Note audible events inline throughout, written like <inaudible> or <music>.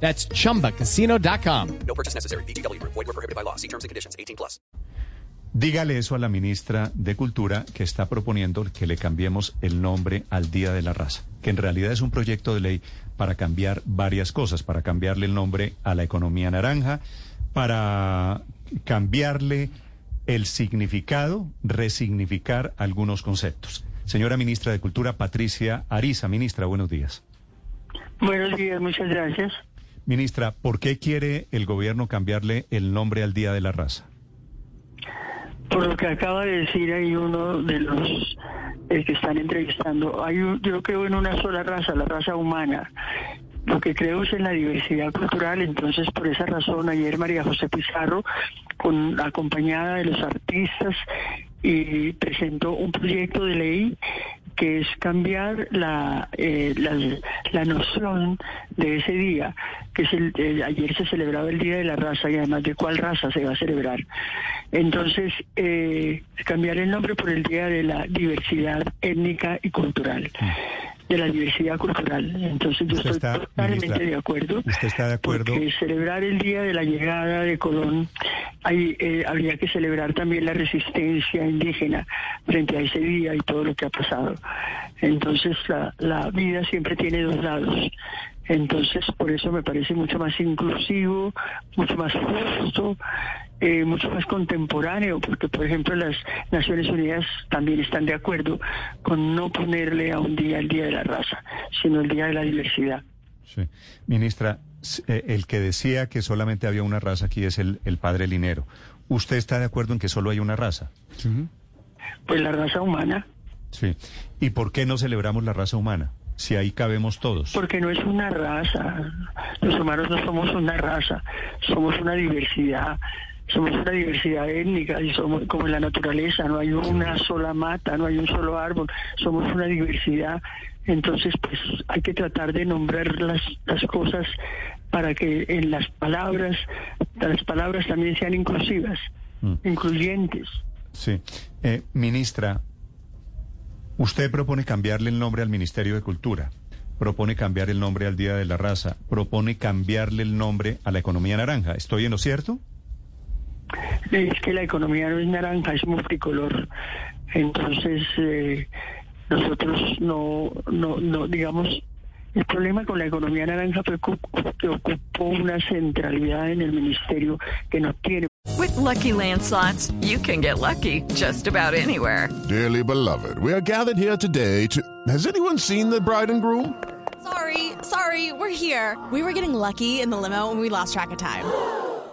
That's chumbacasino.com. No purchase necessary. BGW. Void were prohibited by law. See terms and conditions. 18 plus. Dígale eso a la ministra de Cultura que está proponiendo que le cambiemos el nombre al Día de la Raza, que en realidad es un proyecto de ley para cambiar varias cosas, para cambiarle el nombre a la economía naranja, para cambiarle el significado, resignificar algunos conceptos. Señora ministra de Cultura, Patricia Ariza, ministra, buenos días. Buenos días, muchas gracias. Ministra, ¿por qué quiere el gobierno cambiarle el nombre al Día de la Raza? Por lo que acaba de decir ahí uno de los eh, que están entrevistando, hay un- yo creo en una sola raza, la raza humana. Lo que creo es en la diversidad cultural, entonces por esa razón ayer María José Pizarro, con, acompañada de los artistas, y presentó un proyecto de ley que es cambiar la, eh, la, noción de ese día, que es el, el- ayer se celebraba el Día de la Raza y además de cuál raza se va a celebrar. Entonces, eh, cambiar el nombre por el Día de la Diversidad Étnica y Cultural, de la diversidad cultural. Entonces, yo estoy totalmente ministra, de acuerdo. ¿usted está de acuerdo? Porque celebrar el día de la llegada de Colón, hay, eh, habría que celebrar también la resistencia indígena frente a ese día y todo lo que ha pasado. Entonces la, la vida siempre tiene dos lados. Entonces por eso me parece mucho más inclusivo, mucho más justo, eh, mucho más contemporáneo, porque por ejemplo las Naciones Unidas también están de acuerdo con no ponerle a un día el Día de la Raza, sino el Día de la Diversidad. Sí. Ministra, eh, el que decía que solamente había una raza aquí es el, el padre Linero. ¿Usted está de acuerdo en que solo hay una raza? Pues la raza humana. Sí. ¿Y por qué no celebramos la raza humana? Si ahí cabemos todos. Porque no es una raza. Los humanos no somos una raza, somos una diversidad. Somos una diversidad étnica y somos como en la naturaleza, no hay una sola mata, no hay un solo árbol, somos una diversidad. Entonces, pues hay que tratar de nombrar las, las cosas para que en las palabras, las palabras también sean inclusivas, Mm. incluyentes. Sí. Eh, ministra, usted propone cambiarle el nombre al Ministerio de Cultura, propone cambiar el nombre al Día de la Raza, propone cambiarle el nombre a la economía naranja. ¿Estoy en lo cierto? Es que la economía no es naranja, es multicolor. Entonces, eh, nosotros no, no, no, digamos, el problema con la economía naranja fue que ocupó una centralidad en el ministerio que no tiene. With Lucky Land slots, you can get lucky just about anywhere. Dearly beloved, we are gathered here today to. Has anyone seen the bride and groom? Sorry, sorry, we're here. We were getting lucky in the limo and we lost track of time.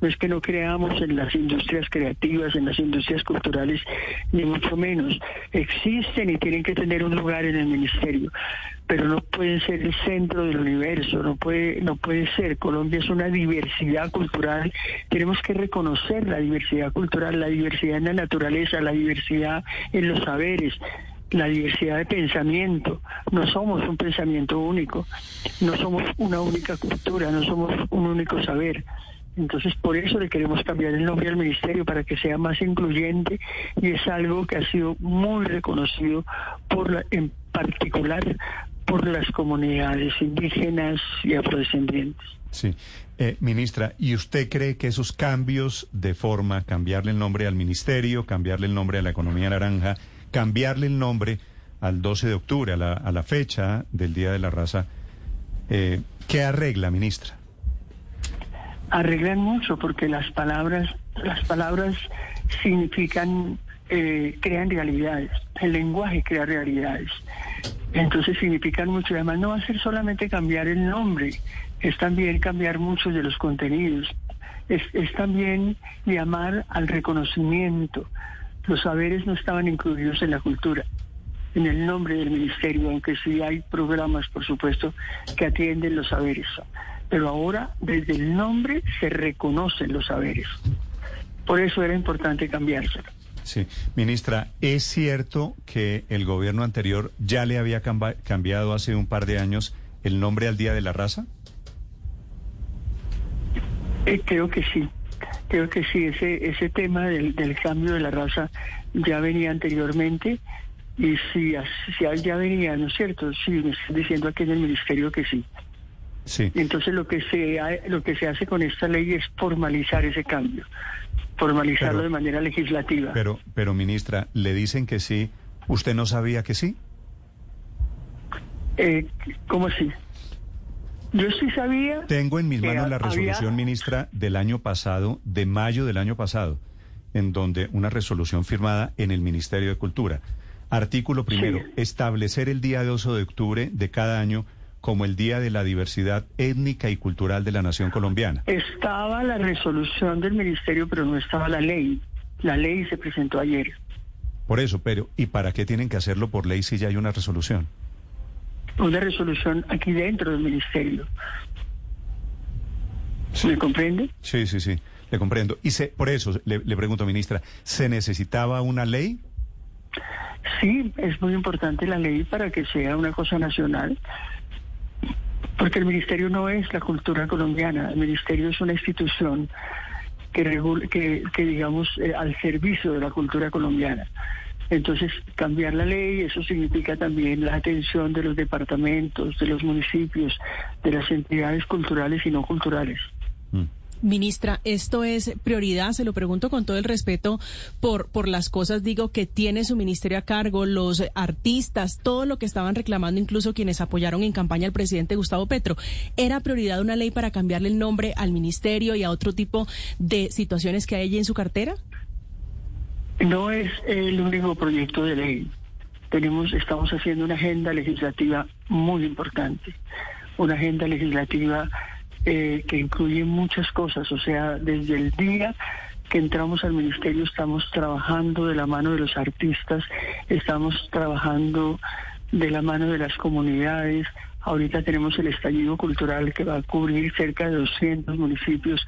No es que no creamos en las industrias creativas, en las industrias culturales, ni mucho menos. Existen y tienen que tener un lugar en el ministerio, pero no pueden ser el centro del universo, no puede, no puede ser. Colombia es una diversidad cultural, tenemos que reconocer la diversidad cultural, la diversidad en la naturaleza, la diversidad en los saberes, la diversidad de pensamiento. No somos un pensamiento único, no somos una única cultura, no somos un único saber. Entonces, por eso le queremos cambiar el nombre al ministerio para que sea más incluyente y es algo que ha sido muy reconocido por la, en particular por las comunidades indígenas y afrodescendientes. Sí. Eh, ministra, ¿y usted cree que esos cambios de forma, cambiarle el nombre al ministerio, cambiarle el nombre a la economía naranja, cambiarle el nombre al 12 de octubre, a la, fecha del Día de la Raza, eh, ¿qué arregla, ministra? Arreglan mucho porque las palabras las palabras significan eh, crean realidades el lenguaje crea realidades Entonces significan mucho. Además, no va a ser solamente cambiar el nombre, es también cambiar muchos de los contenidos. Es, es también llamar al reconocimiento. Los saberes no estaban incluidos en la cultura, en el nombre del ministerio, aunque sí hay programas, por supuesto, que atienden los saberes. Pero ahora, desde el nombre, se reconocen los saberes. Por eso era importante cambiárselo. Sí, ministra, ¿es cierto que el gobierno anterior ya le había cambiado hace un par de años el nombre al Día de la Raza? Eh, creo que sí, creo que sí, ese, ese tema del, del cambio de la raza ya venía anteriormente y si, si ya venía, ¿no es cierto? Sí, me están diciendo aquí en el ministerio que sí. Sí. Entonces lo que se ha- lo que se hace con esta ley es formalizar ese cambio, formalizarlo Pero- de manera legislativa. Pero, pero ministra, le dicen que sí. ¿Usted no sabía que sí? Eh, ¿Cómo así? Yo sí sabía. Tengo en mis manos la había- resolución, ministra, del año pasado, de mayo del año pasado, en donde una resolución firmada en el Ministerio de Cultura. Artículo primero, Sí. establecer el día 12 de octubre de cada año como el Día de la Diversidad Étnica y Cultural de la Nación Colombiana. Estaba la resolución del ministerio, pero no estaba la ley. La ley se presentó ayer. Por eso, pero ¿y para qué tienen que hacerlo por ley si ya hay una resolución? Una resolución aquí dentro del ministerio. ¿Me comprende? Sí, sí, sí, le comprendo. Y se, por eso le, le pregunto, ministra, ¿se necesitaba una ley? Sí, es muy importante la ley para que sea una cosa nacional, porque el ministerio no es la cultura colombiana, el ministerio es una institución que, digamos, eh, al servicio de la cultura colombiana. Entonces, cambiar la ley, eso significa también la atención de los departamentos, de los municipios, de las entidades culturales y no culturales. Ministra, esto es prioridad, se lo pregunto con todo el respeto por, por las cosas, digo, que tiene su ministerio a cargo, los artistas, todo lo que estaban reclamando, incluso quienes apoyaron en campaña al presidente Gustavo Petro. ¿Era prioridad una ley para cambiarle el nombre al ministerio y a otro tipo de situaciones que hay allí en su cartera? No es el único proyecto de ley. Tenemos, estamos haciendo una agenda legislativa muy importante, una agenda legislativa eh, que incluye muchas cosas. O sea, desde el día que entramos al ministerio estamos trabajando de la mano de los artistas, estamos trabajando de la mano de las comunidades. Ahorita tenemos el estallido cultural que va a cubrir cerca de 200 municipios.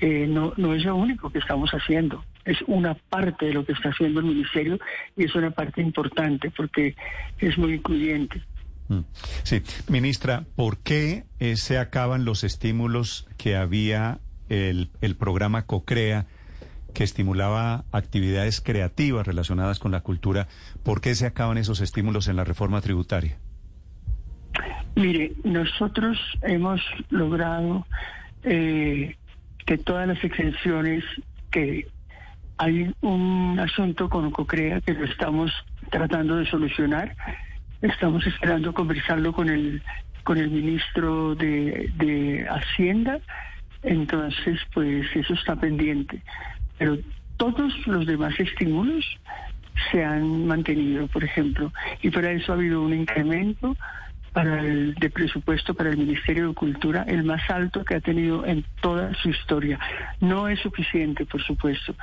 Eh, no, no es lo único que estamos haciendo, es una parte de lo que está haciendo el ministerio y es una parte importante porque es muy incluyente. Mm. Sí, ministra, ¿por qué eh, se acaban los estímulos que había el, el programa COCREA que estimulaba actividades creativas relacionadas con la cultura? ¿Por qué se acaban esos estímulos en la reforma tributaria? Mire, nosotros hemos logrado eh, que todas las exenciones que hay un asunto con COCREA que lo estamos tratando de solucionar. Estamos esperando conversarlo con el con el ministro de, de Hacienda. Entonces, pues eso está pendiente. Pero todos los demás estímulos se han mantenido, por ejemplo, y para eso ha habido un incremento para el de presupuesto para el Ministerio de Cultura, el más alto que ha tenido en toda su historia. No es suficiente, por supuesto,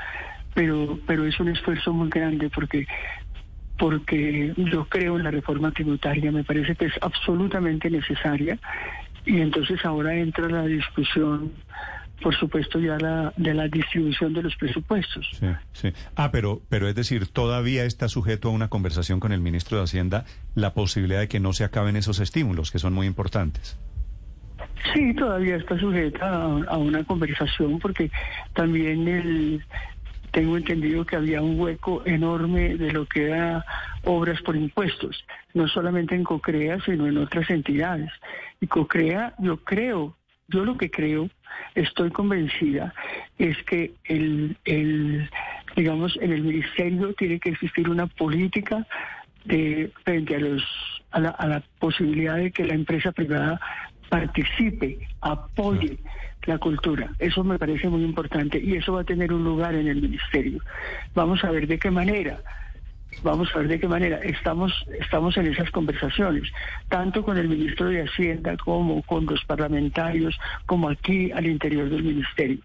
pero pero es un esfuerzo muy grande porque porque yo creo en la reforma tributaria, me parece que es absolutamente necesaria y entonces ahora entra la discusión por supuesto ya la, de la distribución de los presupuestos. Sí, sí. Ah, pero, pero es decir, todavía está sujeto a una conversación con el ministro de Hacienda la posibilidad de que no se acaben esos estímulos, que son muy importantes. Sí, todavía está sujeta a, a una conversación porque también el, tengo entendido que había un hueco enorme de lo que era obras por impuestos, no solamente en COCREA, sino en otras entidades. Y COCREA, yo creo, yo lo que creo, estoy convencida, es que el, el digamos, en el ministerio tiene que existir una política de frente a los a la, a la posibilidad de que la empresa privada participe, apoye la cultura. Eso me parece muy importante y eso va a tener un lugar en el ministerio. Vamos a ver de qué manera. vamos a ver de qué manera. Estamos, estamos en esas conversaciones, tanto con el ministro de Hacienda como con los parlamentarios, como aquí al interior del ministerio.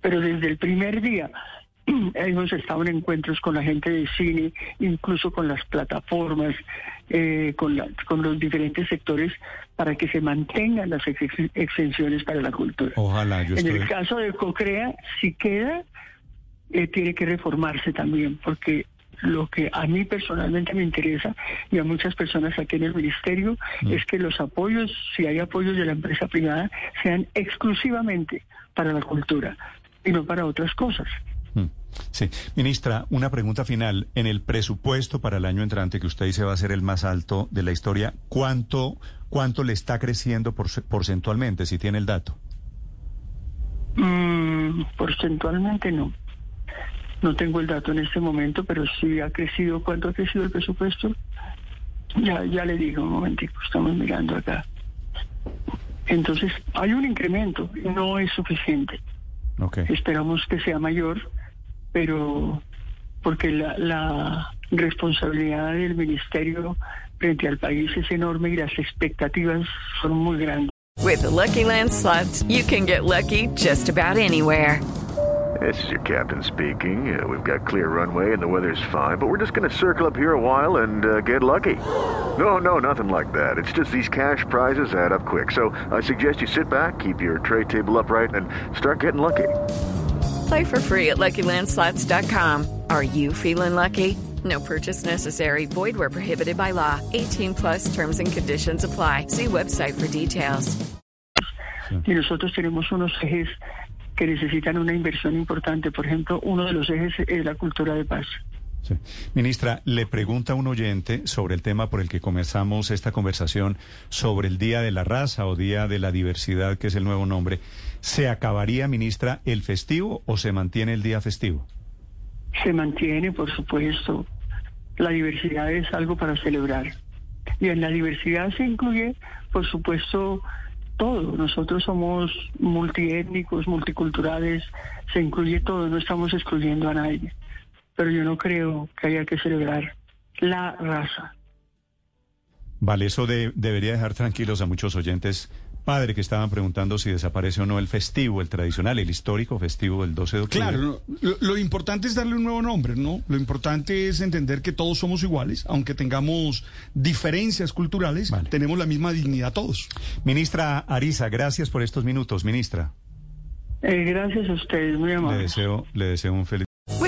Pero desde el primer día <clears throat> hemos estado en encuentros con la gente de cine, incluso con las plataformas, eh, con, la- con los diferentes sectores, para que se mantengan las ex- exenciones para la cultura. Ojalá, yo En estoy... el caso de Cocrea, si queda, eh, tiene que reformarse también, porque lo que a mí personalmente me interesa y a muchas personas aquí en el ministerio es que los apoyos, si hay apoyos de la empresa privada, sean exclusivamente para la cultura y no para otras cosas. Sí. Ministra, una pregunta final. En el presupuesto para el año entrante, que usted dice va a ser el más alto de la historia, ¿cuánto, cuánto le está creciendo porce- porcentualmente, si tiene el dato? Mm, porcentualmente no. No tengo el dato en este momento, pero sí ha crecido. ¿Cuánto ha crecido el presupuesto? Ya, ya le digo, un momentico, estamos mirando acá. Entonces, hay un incremento, no es suficiente. Ok. Esperamos que sea mayor, pero porque la, la responsabilidad del ministerio frente al país es enorme y las expectativas son muy grandes. With the Lucky Land slots, you can get lucky just about anywhere. This is your captain speaking. Uh, we've got clear runway and the weather's fine, but we're just going to circle up here a while and uh, get lucky. No, no, nothing like that. It's just these cash prizes add up quick. So I suggest you sit back, keep your tray table upright, and start getting lucky. Play for free at LuckyLandSlots.com. Are you feeling lucky? No purchase necessary. Void where prohibited by law. 18 plus terms and conditions apply. See website for details. y nosotros tenemos unos ejes que necesitan una inversión importante. Por ejemplo, uno de los ejes es la cultura de paz. Ministra, le pregunta un oyente sobre el tema por el que comenzamos esta conversación, sobre el Día de la Raza o Día de la Diversidad, que es el nuevo nombre. ¿Se acabaría, ministra, el festivo o se mantiene el día festivo? Se mantiene, por supuesto. La diversidad es algo para celebrar. Y en la diversidad se incluye, por supuesto, todo. Nosotros somos multiétnicos, multiculturales, se incluye todo, no estamos excluyendo a nadie. Pero yo no creo que haya que celebrar la raza. Vale, eso de- debería dejar tranquilos a muchos oyentes. Padre, que estaban preguntando si desaparece o no el festivo, el tradicional, el histórico festivo del 12 de octubre. Claro, lo, lo importante es darle un nuevo nombre, ¿no? Lo importante es entender que todos somos iguales, aunque tengamos diferencias culturales, tenemos la misma dignidad todos. Ministra Ariza, gracias por estos minutos, ministra. Eh, gracias a ustedes, muy Le amables. deseo, le deseo un feliz.